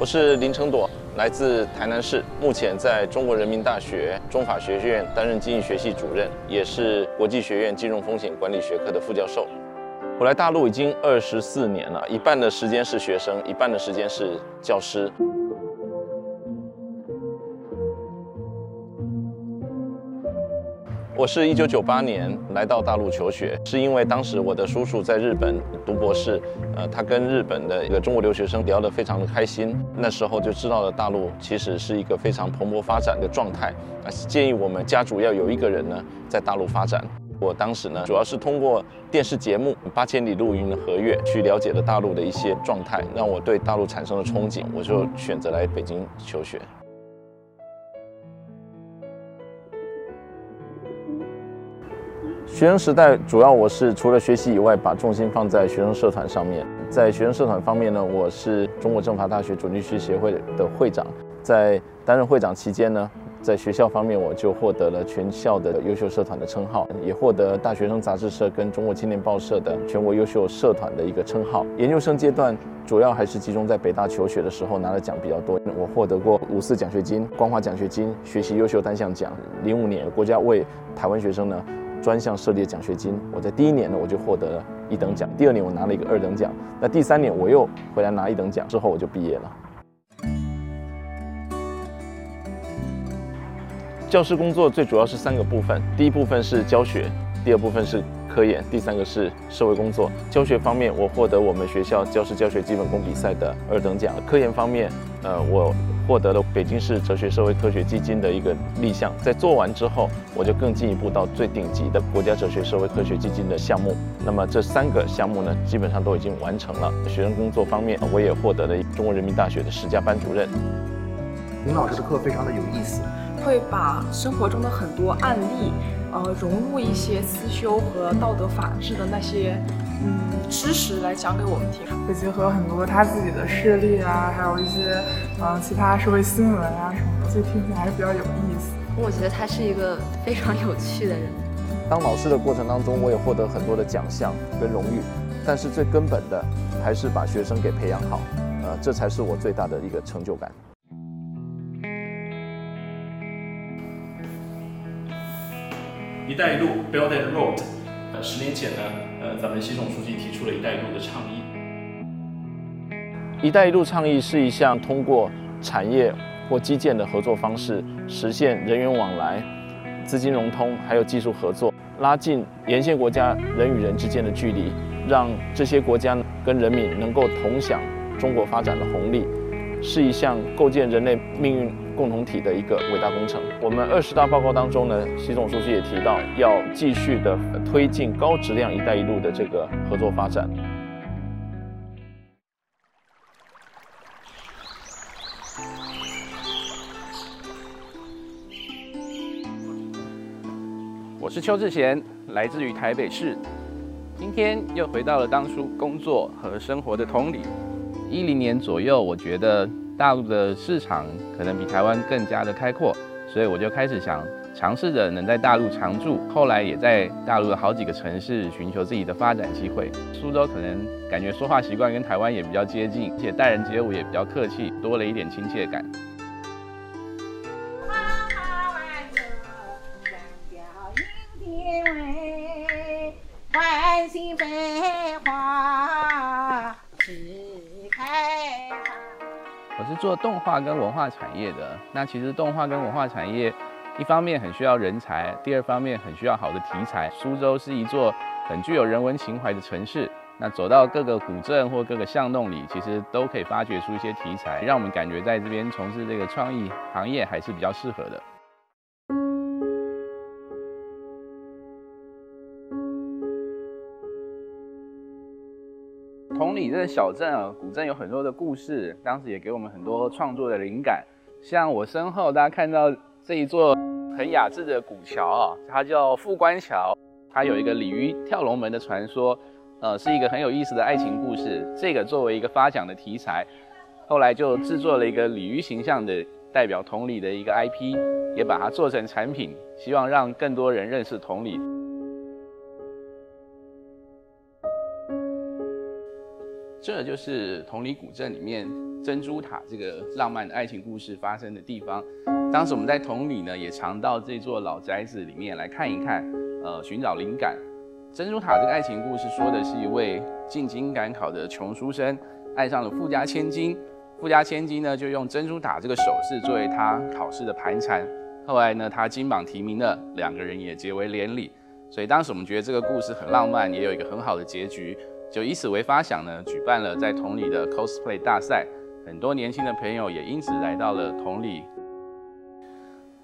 我是林成朵，来自台南市，目前在中国人民大学中法学院担任经济学系主任，也是国际学院金融风险管理学科的副教授。我来大陆已经二十四年了，一半的时间是学生，一半的时间是教师。我是一九九八年来到大陆求学，是因为当时我的叔叔在日本读博士，呃，他跟日本的一个中国留学生聊得非常的开心，那时候就知道了大陆其实是一个非常蓬勃发展的状态，那建议我们家主要有一个人呢在大陆发展。我当时呢主要是通过电视节目《八千里路云和月》去了解了大陆的一些状态，让我对大陆产生了憧憬，我就选择来北京求学。学生时代主要我是除了学习以外，把重心放在学生社团上面。在学生社团方面呢，我是中国政法大学主题区协会的会长。在担任会长期间呢，在学校方面我就获得了全校的优秀社团的称号，也获得大学生杂志社跟中国青年报社的全国优秀社团的一个称号。研究生阶段主要还是集中在北大求学的时候拿的奖比较多，我获得过五四奖学金、光华奖学金、学习优秀单项奖。零五年国家为台湾学生呢。专项设立的奖学金，我在第一年呢我就获得了一等奖，第二年我拿了一个二等奖，那第三年我又回来拿一等奖，之后我就毕业了。教师工作最主要是三个部分，第一部分是教学，第二部分是科研，第三个是社会工作。教学方面，我获得我们学校教师教学基本功比赛的二等奖；科研方面，呃，我。获得了北京市哲学社会科学基金的一个立项，在做完之后，我就更进一步到最顶级的国家哲学社会科学基金的项目。那么这三个项目呢，基本上都已经完成了。学生工作方面，我也获得了中国人民大学的十佳班主任。林老师的课非常的有意思，会把生活中的很多案例，呃，融入一些思修和道德法治的那些。嗯，知识来讲给我们听，会结合很多他自己的事例啊，还有一些嗯其他社会新闻啊什么的，所以听起来还是比较有意思。我觉得他是一个非常有趣的人。当老师的过程当中，我也获得很多的奖项跟荣誉，但是最根本的还是把学生给培养好，呃，这才是我最大的一个成就感。一带一路，Build a Road。呃，十年前呢。呃，咱们习总书记提出了一带一路的倡议。一带一路倡议是一项通过产业或基建的合作方式，实现人员往来、资金融通，还有技术合作，拉近沿线国家人与人之间的距离，让这些国家跟人民能够同享中国发展的红利。是一项构建人类命运共同体的一个伟大工程。我们二十大报告当中呢，习总书记也提到，要继续的推进高质量“一带一路”的这个合作发展。我是邱志贤，来自于台北市，今天又回到了当初工作和生活的同里。一零年左右，我觉得大陆的市场可能比台湾更加的开阔，所以我就开始想尝试着能在大陆常住。后来也在大陆的好几个城市寻求自己的发展机会。苏州可能感觉说话习惯跟台湾也比较接近，而且待人接物也比较客气，多了一点亲切感。是做动画跟文化产业的，那其实动画跟文化产业，一方面很需要人才，第二方面很需要好的题材。苏州是一座很具有人文情怀的城市，那走到各个古镇或各个巷弄里，其实都可以发掘出一些题材，让我们感觉在这边从事这个创意行业还是比较适合的。同里这个小镇啊，古镇有很多的故事，当时也给我们很多创作的灵感。像我身后大家看到这一座很雅致的古桥啊，它叫富关桥，它有一个鲤鱼跳龙门的传说，呃，是一个很有意思的爱情故事。这个作为一个发奖的题材，后来就制作了一个鲤鱼形象的代表同里的一个 IP，也把它做成产品，希望让更多人认识同里。这就是同里古镇里面珍珠塔这个浪漫的爱情故事发生的地方。当时我们在同里呢，也常到这座老宅子里面来看一看，呃，寻找灵感。珍珠塔这个爱情故事说的是一位进京赶考的穷书生，爱上了富家千金，富家千金呢就用珍珠塔这个首饰作为他考试的盘缠。后来呢，他金榜题名了，两个人也结为连理。所以当时我们觉得这个故事很浪漫，也有一个很好的结局，就以此为发想呢，举办了在同里的 cosplay 大赛。很多年轻的朋友也因此来到了同里。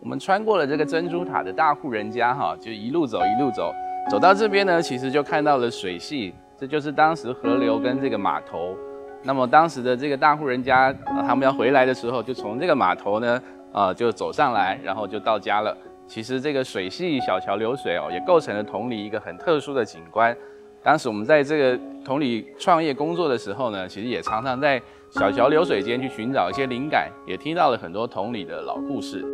我们穿过了这个珍珠塔的大户人家，哈，就一路走一路走。走到这边呢，其实就看到了水系，这就是当时河流跟这个码头。那么当时的这个大户人家，他们要回来的时候，就从这个码头呢，呃，就走上来，然后就到家了。其实这个水系小桥流水哦，也构成了同里一个很特殊的景观。当时我们在这个同里创业工作的时候呢，其实也常常在小桥流水间去寻找一些灵感，也听到了很多同里的老故事。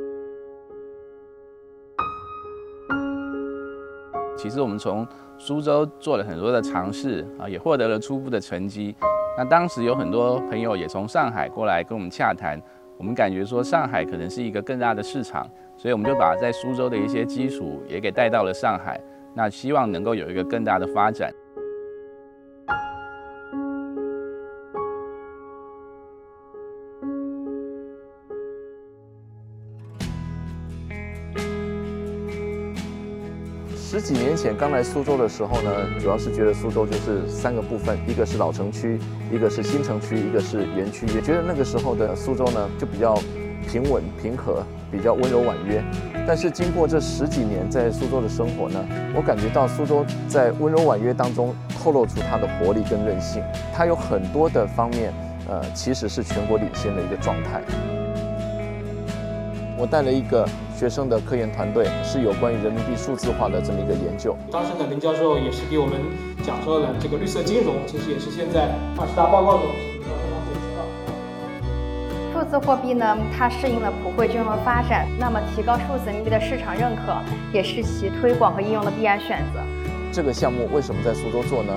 其实我们从苏州做了很多的尝试啊，也获得了初步的成绩。那当时有很多朋友也从上海过来跟我们洽谈，我们感觉说上海可能是一个更大的市场，所以我们就把在苏州的一些基础也给带到了上海，那希望能够有一个更大的发展。十几年前刚来苏州的时候呢，主要是觉得苏州就是三个部分，一个是老城区，一个是新城区，一个是园区。也觉得那个时候的苏州呢，就比较平稳平和，比较温柔婉约。但是经过这十几年在苏州的生活呢，我感觉到苏州在温柔婉约当中透露出它的活力跟韧性。它有很多的方面，呃，其实是全国领先的一个状态。我带了一个学生的科研团队，是有关于人民币数字化的这么一个研究。当时呢，林教授也是给我们讲说了这个绿色金融，其实也是现在二十大报告中数字货币呢，它适应了普惠金融的发展，那么提高数字人民币的市场认可，也是其推广和应用的必然选择。这个项目为什么在苏州做呢？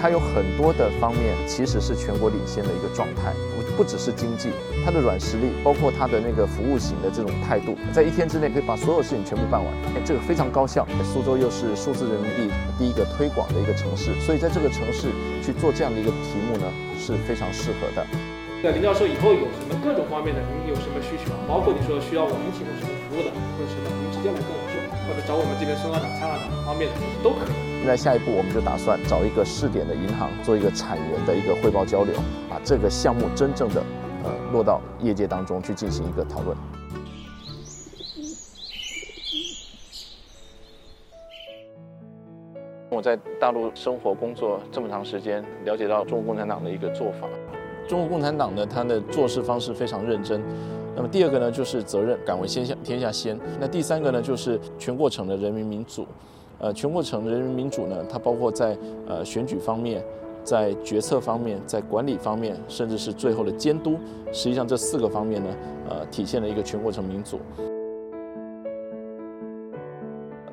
它有很多的方面，其实是全国领先的一个状态。不只是经济，它的软实力，包括它的那个服务型的这种态度，在一天之内可以把所有事情全部办完，这个非常高效。苏州又是数字人民币第一个推广的一个城市，所以在这个城市去做这样的一个题目呢，是非常适合的。那林教授以后有什么各种方面的，您有什么需求？包括你说需要我们提供什么服务的，或者什么，您直接来跟我说，或者找我们这边孙校长、蔡校长方面的都可以。那下一步我们就打算找一个试点的银行，做一个产研的一个汇报交流，把这个项目真正的呃落到业界当中去进行一个讨论。我在大陆生活工作这么长时间，了解到中国共产党的一个做法。中国共产党呢，它的做事方式非常认真。那么第二个呢，就是责任，敢为天下天下先。那第三个呢，就是全过程的人民民主。呃，全过程人民民主呢，它包括在呃选举方面，在决策方面，在管理方面，甚至是最后的监督，实际上这四个方面呢，呃，体现了一个全过程民主。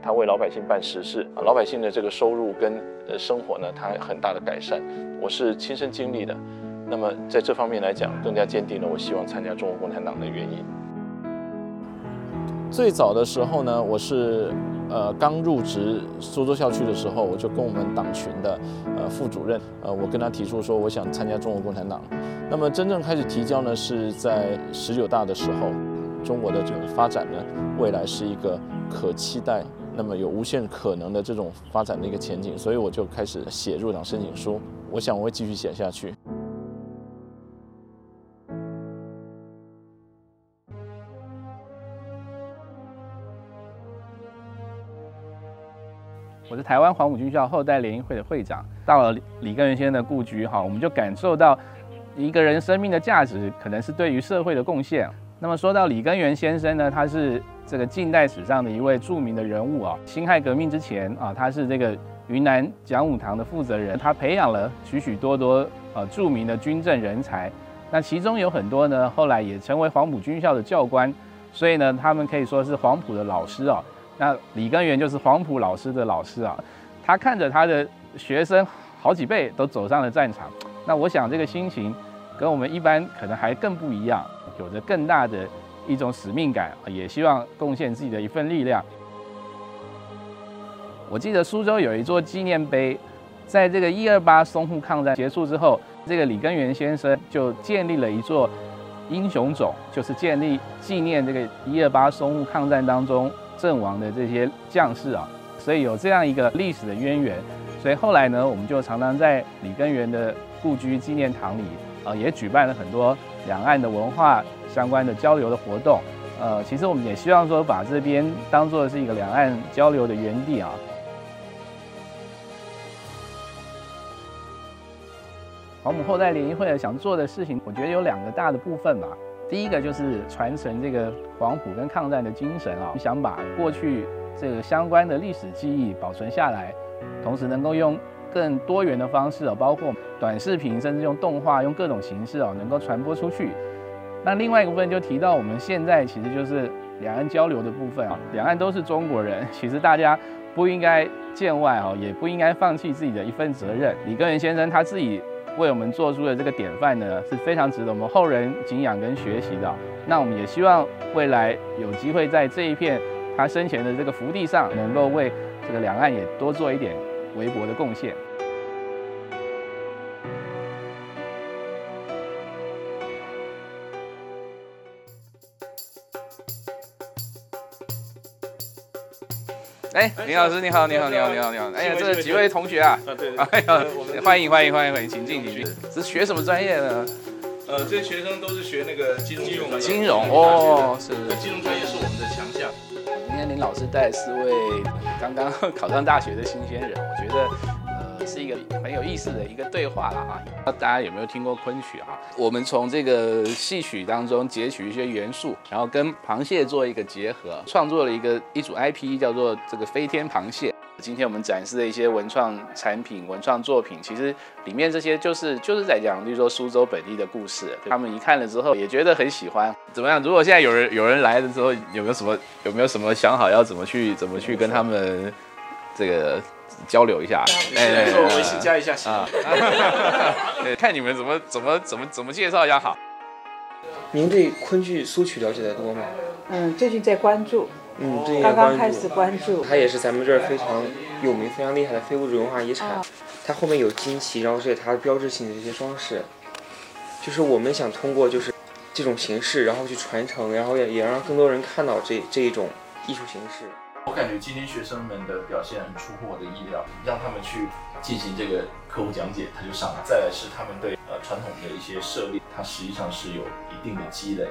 他为老百姓办实事，老百姓的这个收入跟呃生活呢，它很大的改善。我是亲身经历的，那么在这方面来讲，更加坚定了我希望参加中国共产党的原因。最早的时候呢，我是。呃，刚入职苏州校区的时候，我就跟我们党群的呃副主任，呃，我跟他提出说，我想参加中国共产党。那么真正开始提交呢，是在十九大的时候。中国的这个发展呢，未来是一个可期待，那么有无限可能的这种发展的一个前景，所以我就开始写入党申请书。我想我会继续写下去。台湾黄埔军校后代联谊会的会长，到了李根源先生的故居哈，我们就感受到一个人生命的价值，可能是对于社会的贡献。那么说到李根源先生呢，他是这个近代史上的一位著名的人物啊。辛亥革命之前啊，他是这个云南讲武堂的负责人，他培养了许许多多呃著名的军政人才。那其中有很多呢，后来也成为黄埔军校的教官，所以呢，他们可以说是黄埔的老师啊。那李根源就是黄埔老师的老师啊，他看着他的学生好几辈都走上了战场，那我想这个心情跟我们一般可能还更不一样，有着更大的一种使命感，也希望贡献自己的一份力量。我记得苏州有一座纪念碑，在这个一二八淞沪抗战结束之后，这个李根源先生就建立了一座英雄冢，就是建立纪念这个一二八淞沪抗战当中阵亡的这些将士啊，所以有这样一个历史的渊源。所以后来呢，我们就常常在李根源的故居纪念堂里，呃，也举办了很多两岸的文化相关的交流的活动。呃，其实我们也希望说，把这边当做是一个两岸交流的园地啊。黄埔后代联谊会想做的事情，我觉得有两个大的部分吧。第一个就是传承这个黄埔跟抗战的精神啊，想把过去这个相关的历史记忆保存下来，同时能够用更多元的方式啊，包括短视频，甚至用动画，用各种形式啊，能够传播出去。那另外一个部分就提到我们现在其实就是两岸交流的部分啊，两岸都是中国人，其实大家不应该见外啊，也不应该放弃自己的一份责任。李根源先生他自己。为我们做出的这个典范呢，是非常值得我们后人敬仰跟学习的。那我们也希望未来有机会在这一片他生前的这个福地上，能够为这个两岸也多做一点微薄的贡献。哎，林老师你好，你好，你好，你好，你好！哎呀，这几位同学啊，啊对，哎呀，欢迎欢迎欢迎欢迎，请进请进。是学什么专业的？呃，这些学生都是学那个金融金融金融哦，是。金融专业是我们的强项。今天林老师带四位刚刚考上大学的新鲜人，我觉得。是一个很有意思的一个对话了啊！不知道大家有没有听过昆曲啊？我们从这个戏曲当中截取一些元素，然后跟螃蟹做一个结合，创作了一个一组 IP，叫做这个飞天螃蟹。今天我们展示的一些文创产品、文创作品，其实里面这些就是就是在讲，比如说苏州本地的故事。他们一看了之后也觉得很喜欢。怎么样？如果现在有人有人来了之后，有没有什么有没有什么想好要怎么去怎么去跟他们这个？交流一下，哎，做微信加一下啊，看你们怎么怎么怎么怎么介绍一下好。您对昆剧苏曲了解的多吗？嗯，最近在关注，嗯，最近刚刚开始关注。它也是咱们这儿非常有名、非常厉害的非物质文化遗产。它后面有旌旗，然后这是它标志性的这些装饰。就是我们想通过就是这种形式，然后去传承，然后也也让更多人看到这这一种艺术形式。我感觉今天学生们的表现很出乎我的意料，让他们去进行这个客户讲解，他就上了。再来是他们对呃传统的一些设立，它实际上是有一定的积累。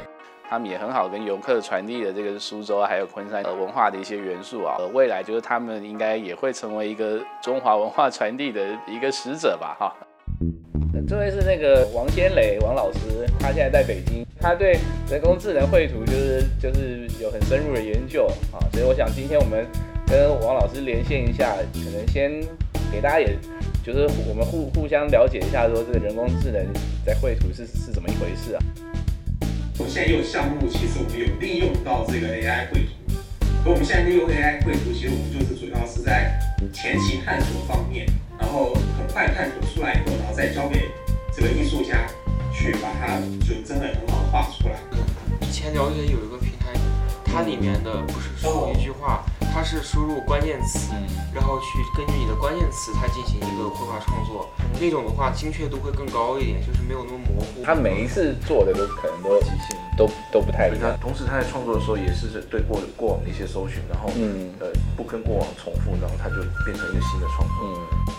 他们也很好跟游客传递的这个苏州还有昆山的文化的一些元素啊。呃未来就是他们应该也会成为一个中华文化传递的一个使者吧，哈。这位是那个王先磊王老师，他现在在北京，他对人工智能绘图就是就是有很深入的研究啊，所以我想今天我们跟王老师连线一下，可能先给大家也就是我们互互相了解一下，说这个人工智能在绘图是是怎么一回事啊？我们现在有项目，其实我们有利用到这个 AI 绘图，可我们现在利用 AI 绘图，其实我们就是主要是在前期探索方面。然后很快探索出来以后，然后再交给这个艺术家去把它就真的很好画出来。以前了解有一个平台，它里面的不是输入一句话，它是输入关键词，然后去根据你的关键词，它进行一个绘画创作。那种的话精确度会更高一点，就是没有那么模糊。他每一次做的都可能都即兴，都都不太一样。同时他在创作的时候也是对过过往的一些搜寻，然后嗯呃不跟过往重复，然后他就变成一个新的创作。嗯。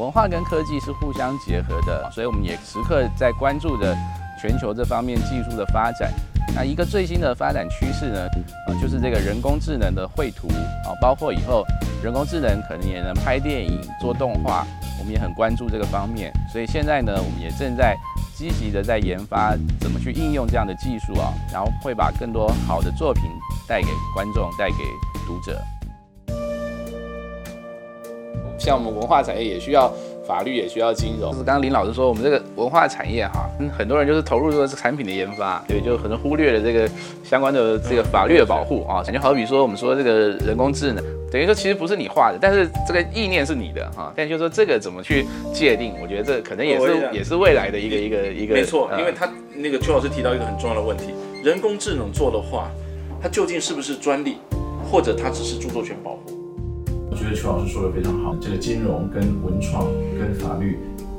文化跟科技是互相结合的，所以我们也时刻在关注着全球这方面技术的发展。那一个最新的发展趋势呢，呃，就是这个人工智能的绘图啊，包括以后人工智能可能也能拍电影、做动画，我们也很关注这个方面。所以现在呢，我们也正在积极的在研发怎么去应用这样的技术啊，然后会把更多好的作品带给观众、带给读者。像我们文化产业也需要法律，也需要金融。就是刚刚林老师说，我们这个文化产业哈，嗯很多人就是投入这个产品的研发，对，就可能忽略了这个相关的这个法律的保护啊。感觉好比说我们说这个人工智能，等于说其实不是你画的，但是这个意念是你的哈。但就是说这个怎么去界定，我觉得这可能也是也是未来的一个一个一个。没错，呃因为他那个邱老师提到一个很重要的问题，人工智能做的话，它究竟是不是专利，或者它只是著作权保护？我觉得邱老师说的非常好，这个金融跟文创跟法律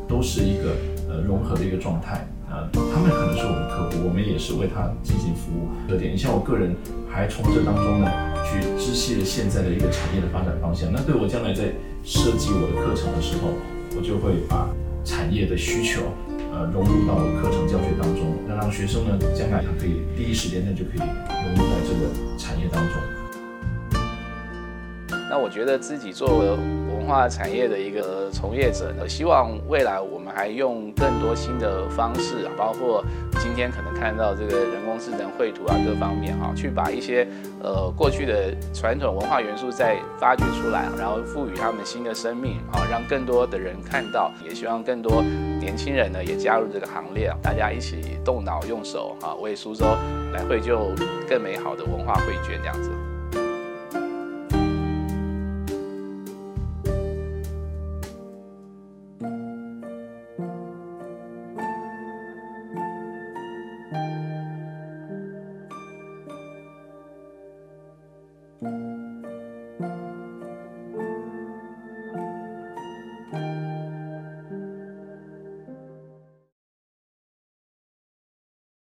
都是一个呃融合的一个状态。呃，他们可能是我们客户，我们也是为他进行服务。特点，像我个人还从这当中呢，去知悉了现在的一个产业的发展方向。那对我将来在设计我的课程的时候，我就会把产业的需求，呃，融入到我课程教学当中，那让学生呢，将来他可以第一时间内就可以融入在这个产业当中。那我觉得自己作为文化产业的一个从业者呢，希望未来我们还用更多新的方式啊，包括今天可能看到这个人工智能绘图啊各方面哈、去把一些呃过去的传统文化元素再发掘出来，然后赋予他们新的生命啊，让更多的人看到，也希望更多年轻人呢也加入这个行列，大家一起动脑用手啊，为苏州来绘就更美好的文化绘卷这样子。